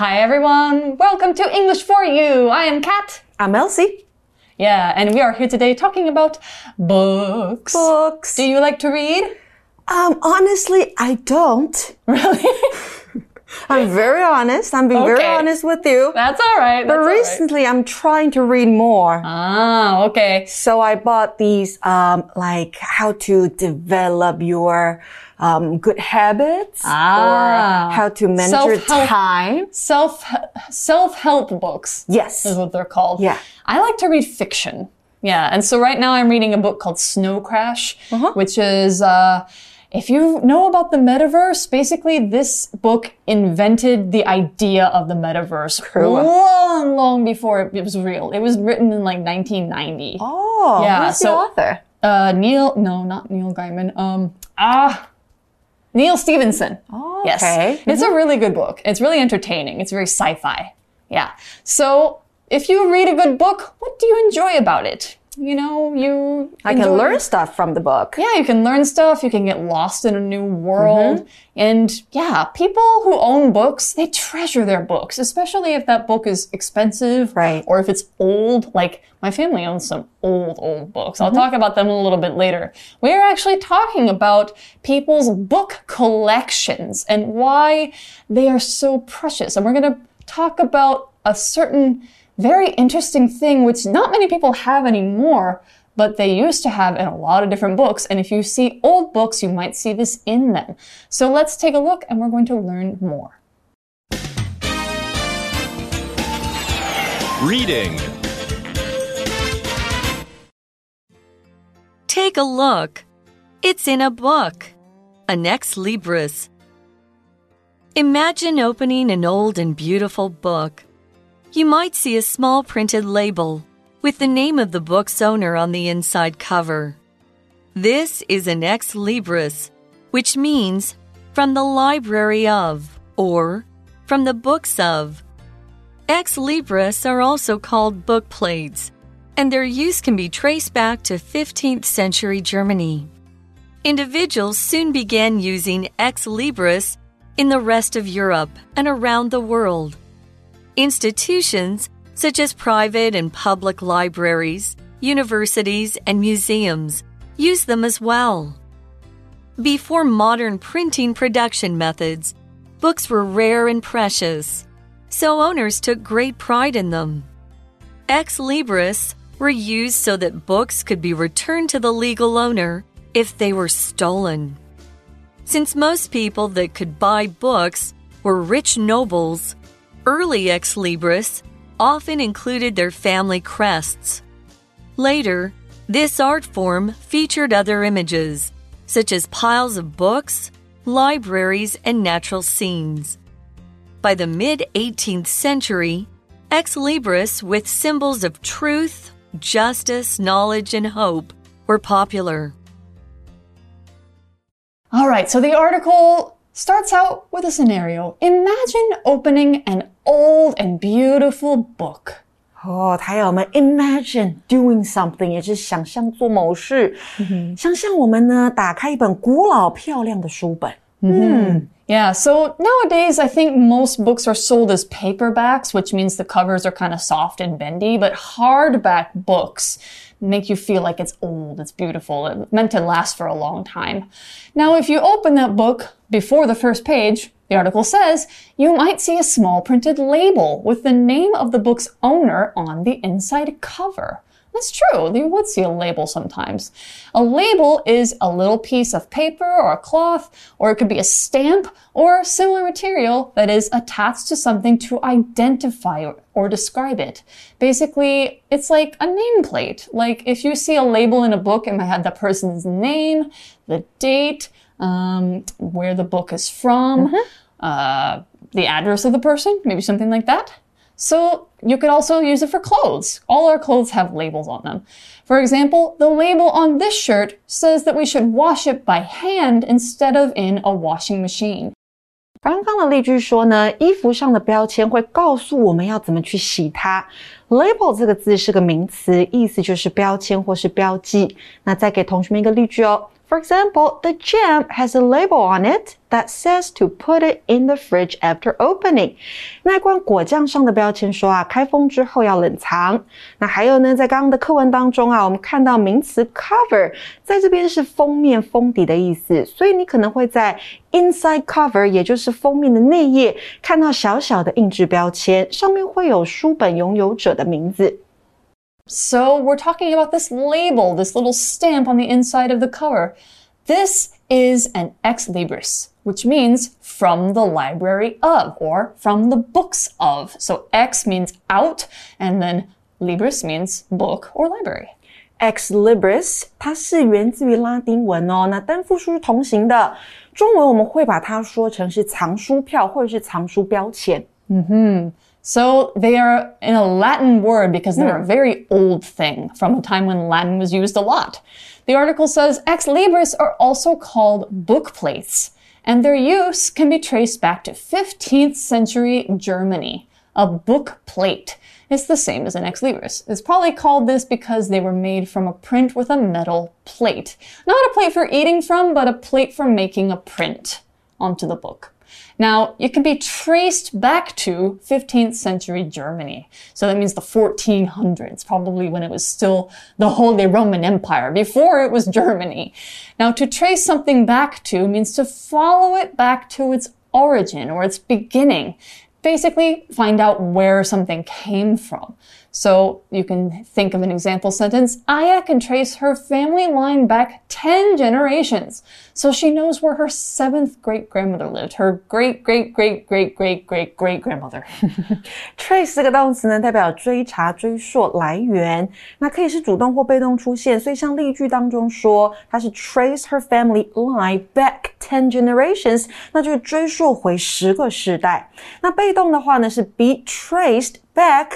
Hi everyone, welcome to English for You. I am Kat. I'm Elsie. Yeah, and we are here today talking about books. Books. Do you like to read? Um, honestly, I don't. Really? I'm very honest. I'm being very honest with you. That's all right. But that's right. recently, I'm trying to read more. Ah, okay. So I bought these, um, like how to develop your um, good habits Ah. or how to manage your time. Self self help books Yes. is what they're called. Yeah. I like to read fiction. Yeah, and so right now I'm reading a book called Snow Crash, Uh-huh. which is uh, if you know about the metaverse, basically this book invented the idea of the metaverse True. long, long before it was real. It was written in like 1990. Oh, Yeah, who's the author? Uh, Neil, no, not Neil Gaiman. Um, ah, Neal Stephenson. Oh, Yes. okay. It's a really good book. It's really entertaining. It's very sci-fi. Yeah. So if you read a good book, what do you enjoy about it? You know, you I can learn stuff from the book. Yeah, you can learn stuff. You can get lost in a new world. Mm-hmm. And yeah, people who own books, they treasure their books, especially if that book is expensive. Right. Or if it's old. Like my family owns some old, old books. Mm-hmm. I'll talk about them a little bit later. We're actually talking about people's book collections and why they are so precious. And we're going to talk about a certain very interesting thing which not many people have anymore, but they used to have in a lot of different books. And if you see old books, you might see this in them. So let's take a look and we're going to learn more. Reading. Take a look. It's in a book. An ex libris. Imagine opening an old and beautiful book. You might see a small printed label with the name of the book's owner on the inside cover. This is an ex libris, which means from the library of or from the books of. Ex libris are also called book plates and their use can be traced back to 15th century Germany. Individuals soon began using ex libris in the rest of Europe and around the world. Institutions such as private and public libraries, universities, and museums use them as well. Before modern printing production methods, books were rare and precious, so owners took great pride in them. Ex libris were used so that books could be returned to the legal owner if they were stolen. Since most people that could buy books were rich nobles, early ex libris often included their family crests. Later, this art form featured other images, such as piles of books, libraries, and natural scenes. By the mid 18th century, ex libris with symbols of truth, justice, knowledge, and hope were popular. All right, so the article starts out with a scenario. Imagine opening an old and beautiful book. 哦，它要我们 imagine doing something，也就是想象做某事。想象我们呢，打开一本古老漂亮的书本。 Yeah, so nowadays I think most books are sold as paperbacks, which means the covers are kind of soft and bendy, but hardback books make you feel like it's old, it's beautiful, it's meant to last for a long time. Now, if you open that book before the first page, the article says, you might see a small printed label with the name of the book's owner on the inside cover. That's true. You would see a label sometimes. A label is a little piece of paper or a cloth, or it could be a stamp or similar material that is attached to something to identify or, or describe it. Basically, it's like a nameplate. Like if you see a label in a book, it might have the person's name, the date, um, where the book is from, uh, the address of the person, maybe something like that. So you could also use it for clothes. All our clothes have labels on them. For example, the label on this shirt says that we should wash it by hand instead of in a washing machine. 刚刚的例句说呢，衣服上的标签会告诉我们要怎么去洗它。Label 这个字是个名词，意思就是标签或是标记。那再给同学们一个例句哦。 For example, the jam has a label on it that says to put it in the fridge after opening。那罐果酱上的标签说啊，开封之后要冷藏。那还有呢，在刚刚的课文当中啊，我们看到名词 cover 在这边是封面、封底的意思，所以你可能会在 inside cover，也就是封面的内页，看到小小的印制标签，上面会有书本拥有者的名字。So we're talking about this label, this little stamp on the inside of the cover. This is an ex libris, which means from the library of or from the books of. So ex means out and then libris means book or library. Ex libris，它是源自于拉丁文哦。那单复数是同形的，中文我们会把它说成是藏书票或者是藏书标签。嗯哼。 So they are in a Latin word because they're a hmm. very old thing from a time when Latin was used a lot. The article says ex libris are also called book plates, and their use can be traced back to 15th century Germany. A book plate is the same as an ex libris. It's probably called this because they were made from a print with a metal plate. Not a plate for eating from, but a plate for making a print onto the book. Now, it can be traced back to 15th century Germany. So that means the 1400s, probably when it was still the Holy Roman Empire, before it was Germany. Now, to trace something back to means to follow it back to its origin or its beginning. Basically, find out where something came from. So you can think of an example sentence. Aya can trace her family line back 10 generations. So she knows where her seventh great grandmother lived, her great great great great great great great grandmother. trace 这个动词呢，代表追查、追溯来源，那可以是主动或被动出现。所以像例句当中说，它是 trace her family line back ten generations，那就是追溯回十个世代。那被动的话呢，是 be traced back。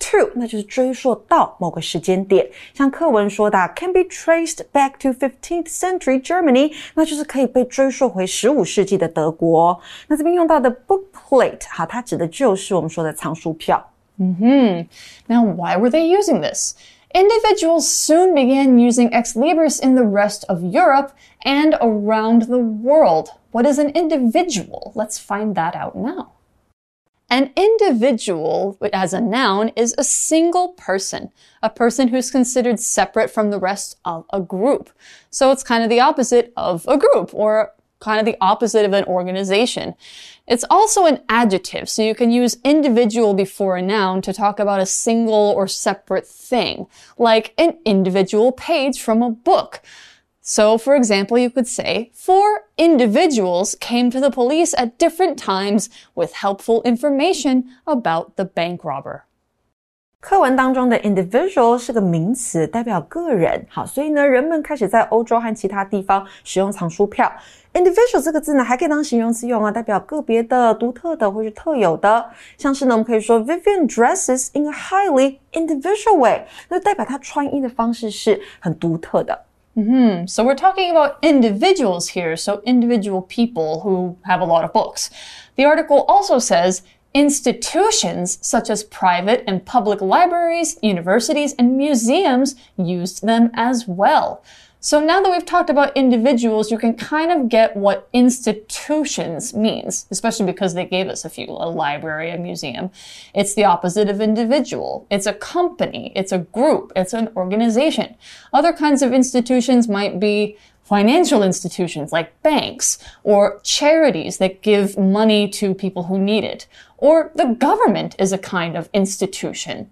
to，那就是追溯到某个时间点。像课文说的，can be traced back to 15th century Germany，那就是可以被追溯回十五世纪的德国。那这边用到的 book plate，好，它指的就是我们说的藏书票。嗯哼，Now why were they using this? Individuals soon began using ex libris in the rest of Europe and around the world. What is an individual? Let's find that out now. An individual, as a noun, is a single person, a person who's considered separate from the rest of a group. So it's kind of the opposite of a group or kind of the opposite of an organization. It's also an adjective, so you can use individual before a noun to talk about a single or separate thing, like an individual page from a book. So, for example, you could say, four individuals came to the police at different times with helpful information about the bank robber. 课文当中的 individual 是个名词，代表个人。好，所以呢，人们开始在欧洲和其他地方使用藏书票。individual 这个字呢，还可以当形容词用啊，代表个别的、独特的或是特有的。像是呢，我们可以说 Vivian dresses in a highly individual way，那代表她穿衣的方式是很独特的。 Mm-hmm. So we're talking about individuals here, so individual people who have a lot of books. The article also says institutions such as private and public libraries, universities, and museums used them as well. So now that we've talked about individuals, you can kind of get what institutions means, especially because they gave us a few, a library, a museum. It's the opposite of individual. It's a company. It's a group. It's an organization. Other kinds of institutions might be financial institutions like banks or charities that give money to people who need it. Or the government is a kind of institution.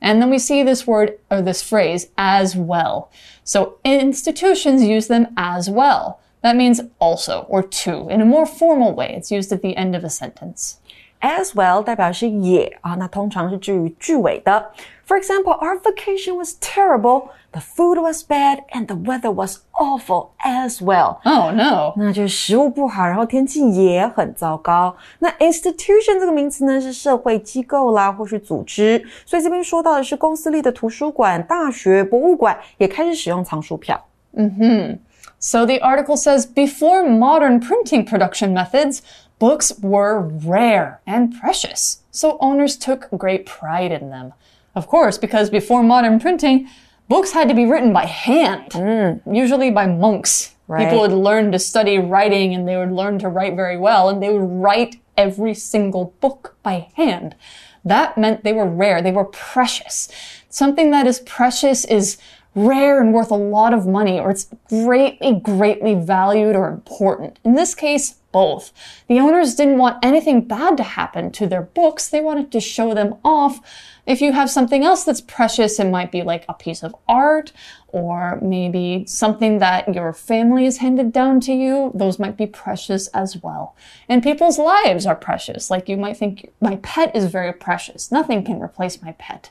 And then we see this word or this phrase as well. So institutions use them as well. That means also or to in a more formal way. It's used at the end of a sentence As well 代表是也啊，那通常是置于句尾的。For example, our vacation was terrible. The food was bad and the weather was awful as well. Oh no！那就是食物不好，然后天气也很糟糕。那 institution 这个名词呢，是社会机构啦，或是组织。所以这边说到的是公司里的图书馆、大学、博物馆也开始使用藏书票。嗯哼。So the article says before modern printing production methods, books were rare and precious. So owners took great pride in them. Of course, because before modern printing, books had to be written by hand, mm. usually by monks. Right. People would learn to study writing and they would learn to write very well and they would write every single book by hand. That meant they were rare. They were precious. Something that is precious is rare and worth a lot of money or it's greatly, greatly valued or important. In this case, both. The owners didn't want anything bad to happen to their books. They wanted to show them off. If you have something else that's precious, it might be like a piece of art or maybe something that your family has handed down to you. Those might be precious as well. And people's lives are precious. Like you might think, my pet is very precious. Nothing can replace my pet.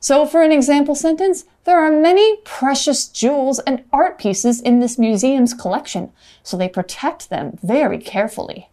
So for an example sentence, there are many precious jewels and art pieces in this museum's collection, so they protect them very carefully.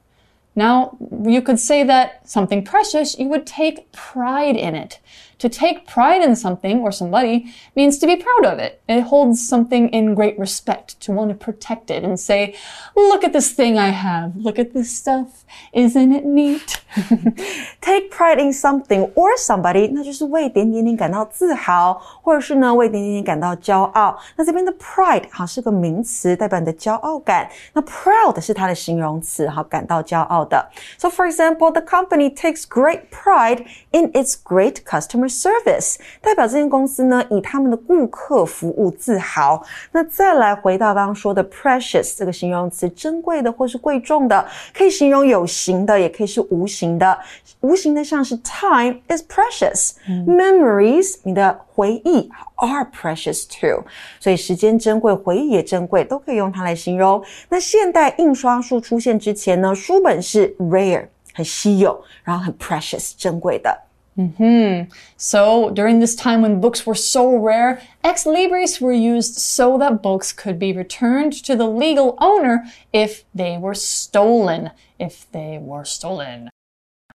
Now, you could say that something precious, you would take pride in it. To take pride in something or somebody means to be proud of it. It holds something in great respect, to want to protect it and say, look at this thing I have. Look at this stuff. Isn't it neat? Take pride in something or somebody，那就是为点点点感到自豪，或者是呢为点点点感到骄傲。那这边的 pride 哈是个名词，代表你的骄傲感。那 proud 是它的形容词，哈，感到骄傲的。So for example, the company takes great pride in its great customer service，代表这间公司呢以他们的顾客服务自豪。那再来回到刚刚说的 precious 这个形容词，珍贵的或是贵重的，可以形容有形的，也可以是无形的。无形的像是 time is precious，、memories 你的回忆 are precious too。所以时间珍贵，回忆也珍贵，都可以用它来形容。那现代印刷术出现之前呢，书本是 rare 很稀有，然后很 precious 珍贵的。Mm-hmm. So, during this time when books were so rare, ex libris were used so that books could be returned to the legal owner if they were stolen. If they were stolen.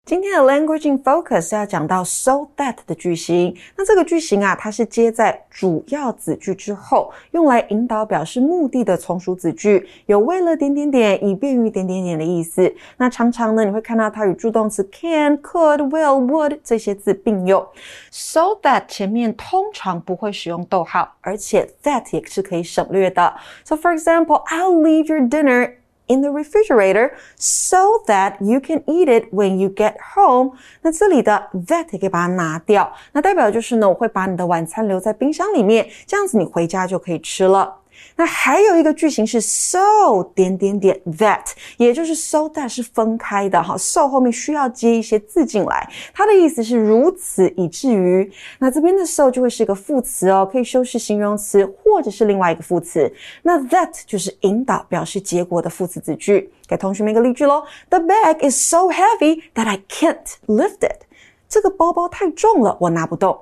今天的 language in focus 要讲到 so that 的句型。那这个句型啊，它是接在主要子句之后，用来引导表示目的的从属子句，有为了点点点，以便于点点点的意思。那常常呢，你会看到它与助动词 can、could、will、would 这些字并用。so that 前面通常不会使用逗号，而且 that 也是可以省略的。So for example, I'll leave your dinner in the refrigerator so that you can eat it when you get home。那这里的 that 也可以把它拿掉，那代表的就是呢，我会把你的晚餐留在冰箱里面，这样子你回家就可以吃了。 那还有一个句型是 so 点点点 that，也就是 so that 是分开的哈，so 后面需要接一些字进来，它的意思是如此以至于。那这边的 so 就会是一个副词哦，可以修饰形容词或者是另外一个副词。那 that 就是引导表示结果的副词子句。给同学们一个例句喽：The bag is so heavy that I can't lift it。这个包包太重了，我拿不动。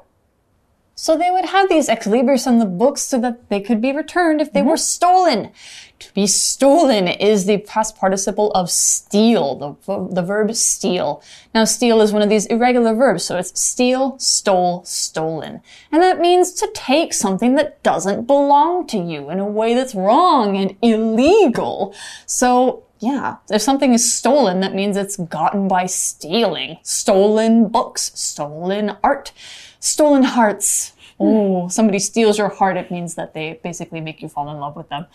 So they would have these ex libris on the books so that they could be returned if they mm-hmm. were stolen. To be stolen is the past participle of steal, the, the verb steal. Now, steal is one of these irregular verbs, so it's steal, stole, stolen. And that means to take something that doesn't belong to you in a way that's wrong and illegal. So, yeah, if something is stolen, that means it's gotten by stealing. Stolen books, stolen art, stolen hearts. Oh, somebody steals your heart, it means that they basically make you fall in love with them.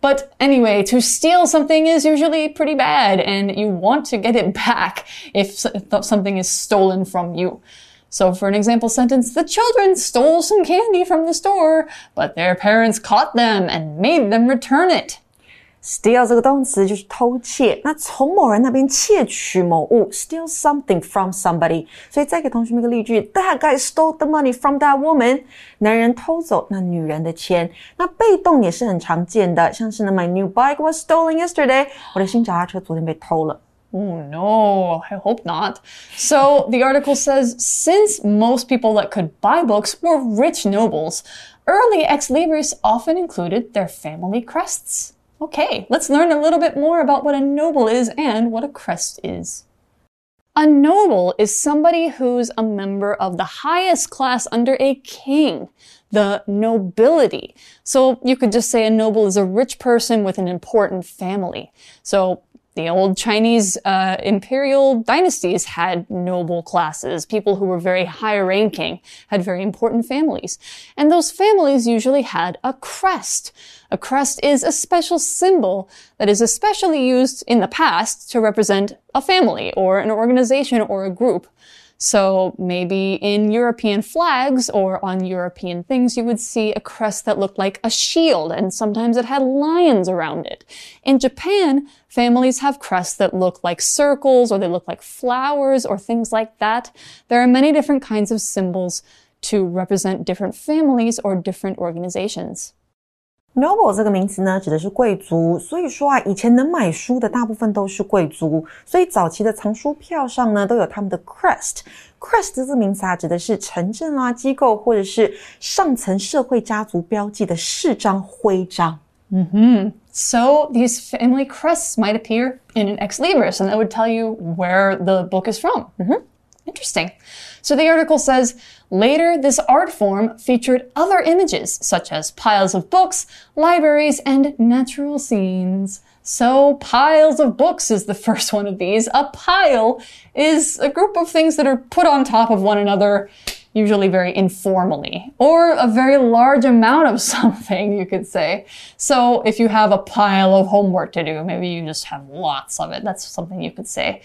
But anyway, to steal something is usually pretty bad, and you want to get it back if, if something is stolen from you. So, for an example sentence, the children stole some candy from the store, but their parents caught them and made them return it. steal 这个动词就是偷窃，那从某人那边窃取某物，steal something from somebody。所以再给同学们一个例句：That guy stole the money from that woman。男人偷走那女人的钱。那被动也是很常见的，像是呢，My new bike was stolen yesterday。我的新脚踏车昨天被偷了。 Oh no, I hope not. So the article says since most people that could buy books were rich nobles, early ex libris often included their family crests. Okay, let's learn a little bit more about what a noble is and what a crest is. A noble is somebody who's a member of the highest class under a king, the nobility. So you could just say a noble is a rich person with an important family. So The old Chinese uh, imperial dynasties had noble classes. People who were very high ranking had very important families. And those families usually had a crest. A crest is a special symbol that is especially used in the past to represent a family or an organization or a group. So maybe in European flags or on European things, you would see a crest that looked like a shield, and sometimes it had lions around it. In Japan, families have crests that look like circles or they look like flowers or things like that. There are many different kinds of symbols to represent different families or different organizations Noble 这个名词呢，指的是贵族。所以说啊，以前能买书的大部分都是贵族，所以早期的藏书票上呢，都有他们的 crest。crest 这个名词啊，指的是城镇啊、机构或者是上层社会家族标记的式章、徽章。Mm -hmm. So these family crests might appear in an ex libris, and that would tell you where the book is from. Mm -hmm. Interesting. So the article says later this art form featured other images such as piles of books, libraries, and natural scenes. So piles of books is the first one of these. A pile is a group of things that are put on top of one another usually very informally, or a very large amount of something, you could say. So if you have a pile of homework to do, maybe you just have lots of it. That's something you could say.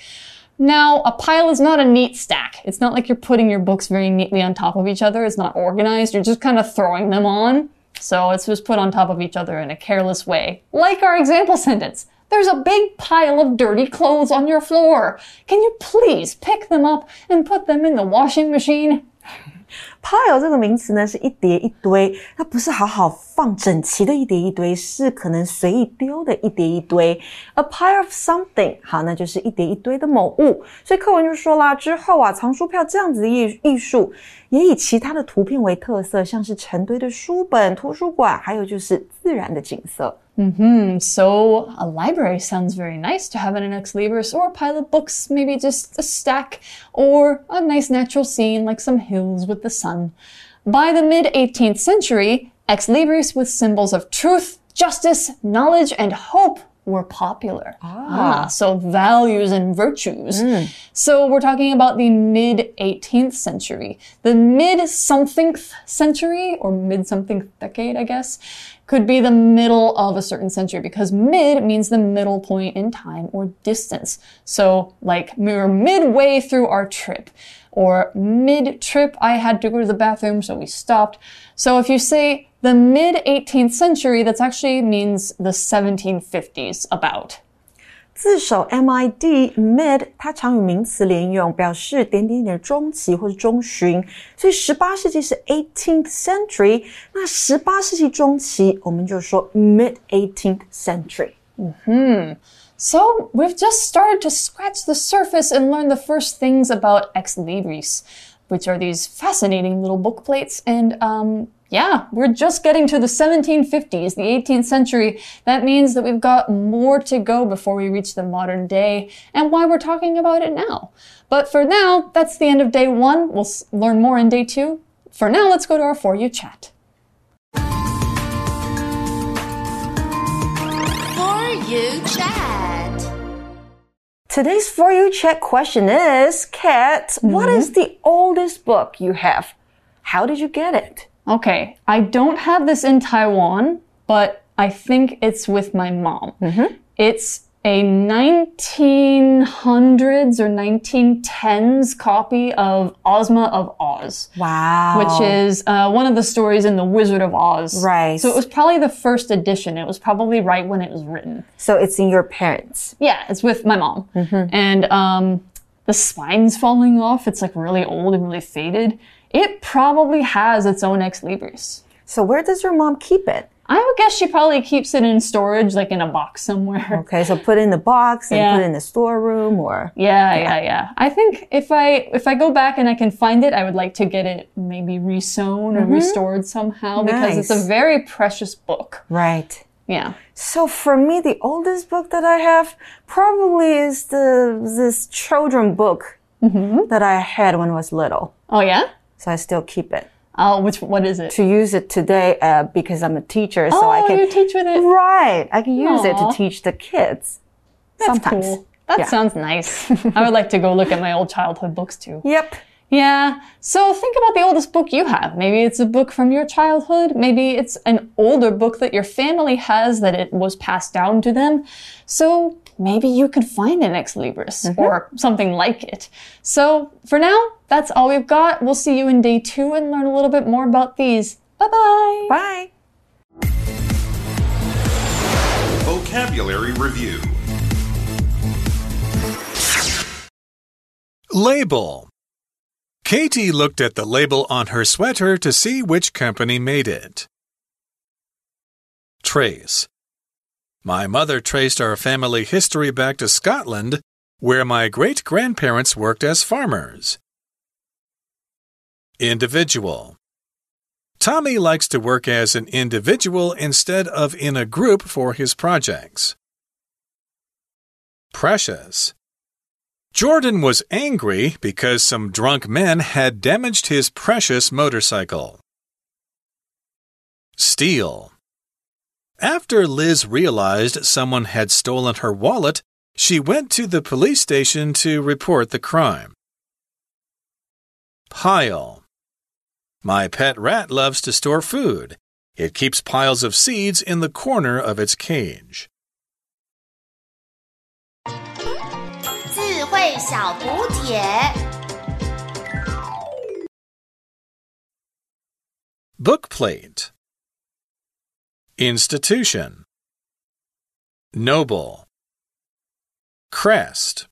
Now, a pile is not a neat stack. It's not like you're putting your books very neatly on top of each other. It's not organized. You're just kind of throwing them on. So it's just put on top of each other in a careless way. Like our example sentence. There's a big pile of dirty clothes on your floor. Can you please pick them up and put them in the washing machine? Pile 这个名词呢，是一叠一堆，它不是好好放整齐的一叠一堆，是可能随意丢的一叠一堆。A pile of something，好，那就是一叠一堆的某物。所以课文就说啦，之后啊，藏书票这样子的艺艺术，也以其他的图片为特色，像是成堆的书本、图书馆，还有就是自然的景色。Mm-hmm. So a library sounds very nice to have in an ex libris, or a pile of books, maybe just a stack, or a nice natural scene like some hills with the sun. By the mid 18th century, ex libris with symbols of truth, justice, knowledge, and hope were popular. Ah. ah so values and virtues. Mm. So we're talking about the mid 18th century. The mid something century, or mid something decade, I guess, could be the middle of a certain century because mid means the middle point in time or distance. So like we were midway through our trip or mid trip, I had to go to the bathroom, so we stopped. So if you say the mid 18th century, that actually means the 1750s about. 字首 mid mid，它常与名词连用，表示点点点中期或者中旬。所以十八世纪是 eighteenth century，那十八世纪中期我们就说 mid eighteenth century。嗯哼。So we've just started to scratch the surface and learn the first things about ex libris, which are these fascinating little book plates and um, yeah, we're just getting to the 1750s, the 18th century. That means that we've got more to go before we reach the modern day and why we're talking about it now. But for now, that's the end of day one. We'll learn more in day two. For now, let's go to our For You chat. For You chat. Today's For You Check question is Kat, mm -hmm. what is the oldest book you have? How did you get it? Okay, I don't have this in Taiwan, but I think it's with my mom. Mm -hmm. It's a 1900s or 1910s copy of Ozma of Oz. Wow. Which is uh, one of the stories in The Wizard of Oz. Right. So it was probably the first edition. It was probably right when it was written. So it's in your parents? Yeah, it's with my mom. Mm -hmm. And um, the spine's falling off. It's like really old and really faded it probably has its own ex libris. So where does your mom keep it? I would guess she probably keeps it in storage, like in a box somewhere. Okay, so put it in the box and yeah. put it in the storeroom, or yeah, yeah, yeah, yeah. I think if I if I go back and I can find it, I would like to get it maybe resewn or mm -hmm. restored somehow nice. because it's a very precious book. Right. Yeah. So for me, the oldest book that I have probably is the this children book mm -hmm. that I had when I was little. Oh yeah so I still keep it. Oh, which what is it? To use it today uh, because I'm a teacher, so oh, I can you teach with it. Right, I can use Aww. it to teach the kids. That's sometimes. cool. That Yeah. sounds nice. I would like to go look at my old childhood books too. Yep. Yeah. So think about the oldest book you have. Maybe it's a book from your childhood. Maybe it's an older book that your family has that it was passed down to them. So maybe you could find an Ex Libris mm-hmm. or something like it. So for now, that's all we've got. We'll see you in day two and learn a little bit more about these. Bye bye. Bye. Vocabulary Review Label. Katie looked at the label on her sweater to see which company made it. Trace. My mother traced our family history back to Scotland, where my great grandparents worked as farmers. Individual. Tommy likes to work as an individual instead of in a group for his projects. Precious. Jordan was angry because some drunk men had damaged his precious motorcycle. Steal. After Liz realized someone had stolen her wallet, she went to the police station to report the crime. Pile. My pet rat loves to store food. It keeps piles of seeds in the corner of its cage. 智慧 Institution. Noble. Crest